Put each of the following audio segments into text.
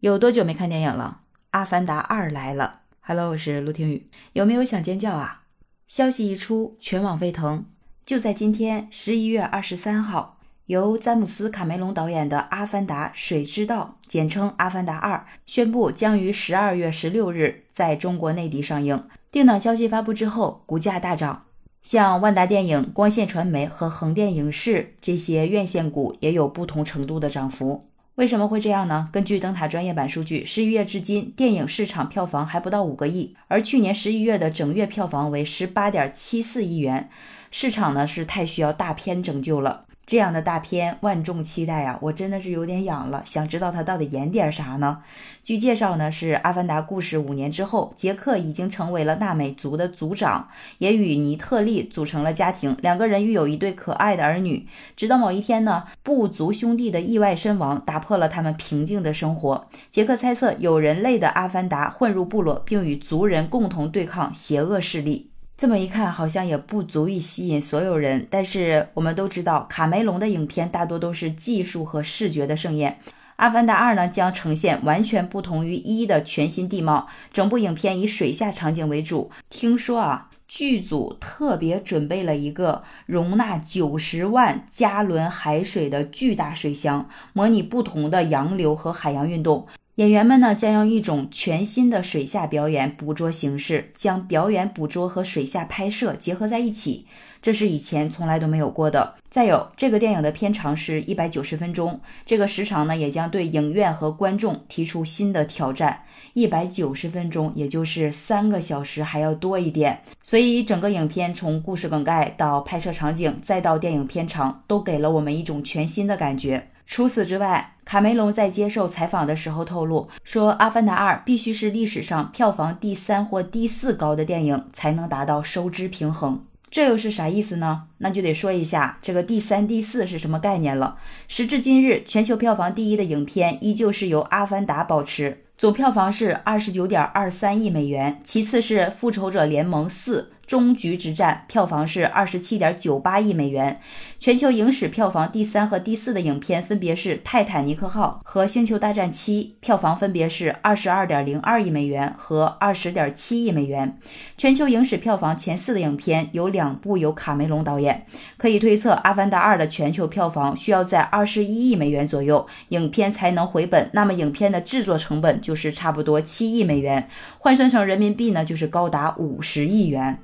有多久没看电影了？《阿凡达二》来了。Hello，我是陆听雨。有没有想尖叫啊？消息一出，全网沸腾。就在今天，十一月二十三号，由詹姆斯·卡梅隆导演的《阿凡达：水之道》（简称《阿凡达二》）宣布将于十二月十六日在中国内地上映。定档消息发布之后，股价大涨。像万达电影、光线传媒和横店影视这些院线股也有不同程度的涨幅。为什么会这样呢？根据灯塔专业版数据，十一月至今电影市场票房还不到五个亿，而去年十一月的整月票房为十八点七四亿元，市场呢是太需要大片拯救了。这样的大片万众期待啊，我真的是有点痒了，想知道他到底演点啥呢？据介绍呢，是《阿凡达》故事五年之后，杰克已经成为了纳美族的族长，也与尼特利组成了家庭，两个人育有一对可爱的儿女。直到某一天呢，部族兄弟的意外身亡，打破了他们平静的生活。杰克猜测有人类的阿凡达混入部落，并与族人共同对抗邪恶势力。这么一看，好像也不足以吸引所有人。但是我们都知道，卡梅隆的影片大多都是技术和视觉的盛宴，《阿凡达二》呢将呈现完全不同于一的全新地貌。整部影片以水下场景为主。听说啊，剧组特别准备了一个容纳九十万加仑海水的巨大水箱，模拟不同的洋流和海洋运动。演员们呢将用一种全新的水下表演捕捉形式，将表演捕捉和水下拍摄结合在一起，这是以前从来都没有过的。再有，这个电影的片长是一百九十分钟，这个时长呢也将对影院和观众提出新的挑战。一百九十分钟，也就是三个小时还要多一点。所以整个影片从故事梗概到拍摄场景，再到电影片长，都给了我们一种全新的感觉。除此之外，卡梅隆在接受采访的时候透露说，《阿凡达二》必须是历史上票房第三或第四高的电影，才能达到收支平衡。这又是啥意思呢？那就得说一下这个第三、第四是什么概念了。时至今日，全球票房第一的影片依旧是由《阿凡达》保持，总票房是二十九点二三亿美元，其次是《复仇者联盟四》。终局之战票房是二十七点九八亿美元，全球影史票房第三和第四的影片分别是《泰坦尼克号》和《星球大战七》，票房分别是二十二点零二亿美元和二十点七亿美元。全球影史票房前四的影片有两部由卡梅隆导演，可以推测《阿凡达二》的全球票房需要在二十一亿美元左右，影片才能回本。那么影片的制作成本就是差不多七亿美元，换算成人民币呢，就是高达五十亿元。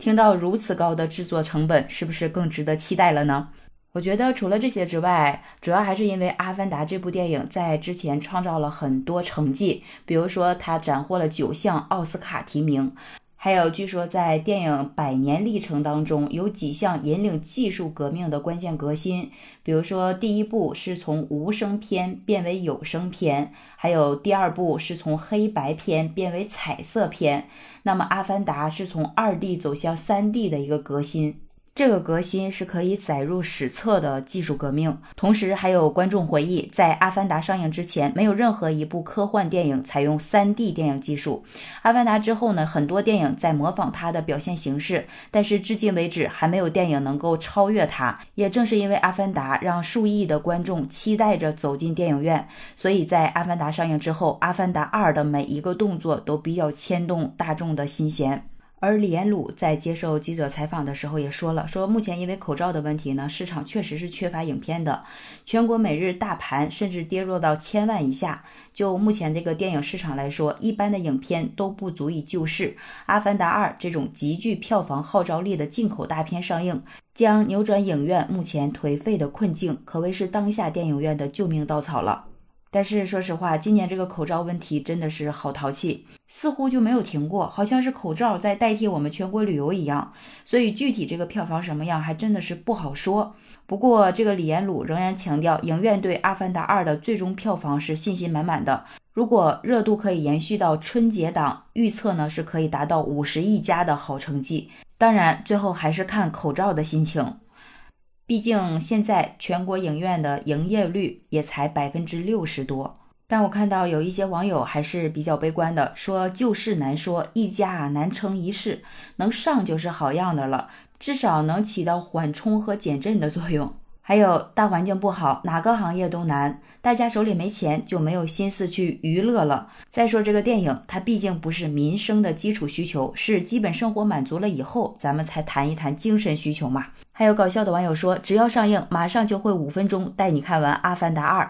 听到如此高的制作成本，是不是更值得期待了呢？我觉得除了这些之外，主要还是因为《阿凡达》这部电影在之前创造了很多成绩，比如说它斩获了九项奥斯卡提名。还有，据说在电影百年历程当中，有几项引领技术革命的关键革新。比如说，第一部是从无声片变为有声片，还有第二部是从黑白片变为彩色片。那么，《阿凡达》是从二 D 走向三 D 的一个革新。这个革新是可以载入史册的技术革命，同时还有观众回忆，在《阿凡达》上映之前，没有任何一部科幻电影采用 3D 电影技术。《阿凡达》之后呢，很多电影在模仿它的表现形式，但是至今为止还没有电影能够超越它。也正是因为《阿凡达》让数亿的观众期待着走进电影院，所以在《阿凡达》上映之后，《阿凡达2》的每一个动作都比较牵动大众的心弦。而李彦鲁在接受记者采访的时候也说了，说目前因为口罩的问题呢，市场确实是缺乏影片的，全国每日大盘甚至跌落到千万以下。就目前这个电影市场来说，一般的影片都不足以救市。《阿凡达二》这种极具票房号召力的进口大片上映，将扭转影院目前颓废的困境，可谓是当下电影院的救命稻草了。但是说实话，今年这个口罩问题真的是好淘气，似乎就没有停过，好像是口罩在代替我们全国旅游一样。所以具体这个票房什么样，还真的是不好说。不过这个李彦鲁仍然强调，影院对《阿凡达二》的最终票房是信心满满的。如果热度可以延续到春节档，预测呢是可以达到五十亿加的好成绩。当然，最后还是看口罩的心情。毕竟现在全国影院的营业率也才百分之六十多，但我看到有一些网友还是比较悲观的，说旧事难说，一家难成一市，能上就是好样的了，至少能起到缓冲和减震的作用。还有大环境不好，哪个行业都难，大家手里没钱就没有心思去娱乐了。再说这个电影，它毕竟不是民生的基础需求，是基本生活满足了以后，咱们才谈一谈精神需求嘛。还有搞笑的网友说，只要上映，马上就会五分钟带你看完《阿凡达二》。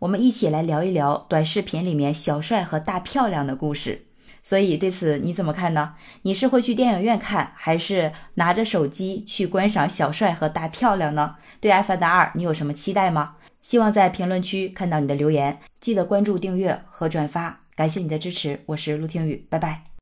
我们一起来聊一聊短视频里面小帅和大漂亮的故事。所以对此你怎么看呢？你是会去电影院看，还是拿着手机去观赏小帅和大漂亮呢？对《阿凡达二》你有什么期待吗？希望在评论区看到你的留言，记得关注、订阅和转发，感谢你的支持。我是陆听雨，拜拜。